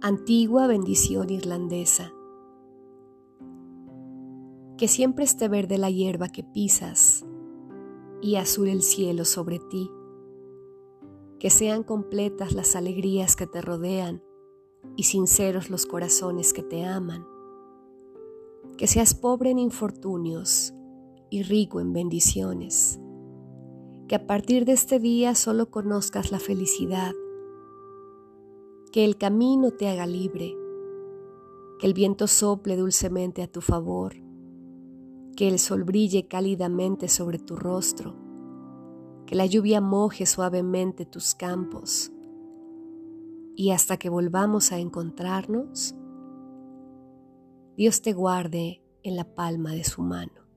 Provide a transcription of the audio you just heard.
Antigua bendición irlandesa. Que siempre esté verde la hierba que pisas y azul el cielo sobre ti. Que sean completas las alegrías que te rodean y sinceros los corazones que te aman. Que seas pobre en infortunios y rico en bendiciones. Que a partir de este día solo conozcas la felicidad. Que el camino te haga libre. Que el viento sople dulcemente a tu favor. Que el sol brille cálidamente sobre tu rostro. Que la lluvia moje suavemente tus campos. Y hasta que volvamos a encontrarnos, Dios te guarde en la palma de su mano.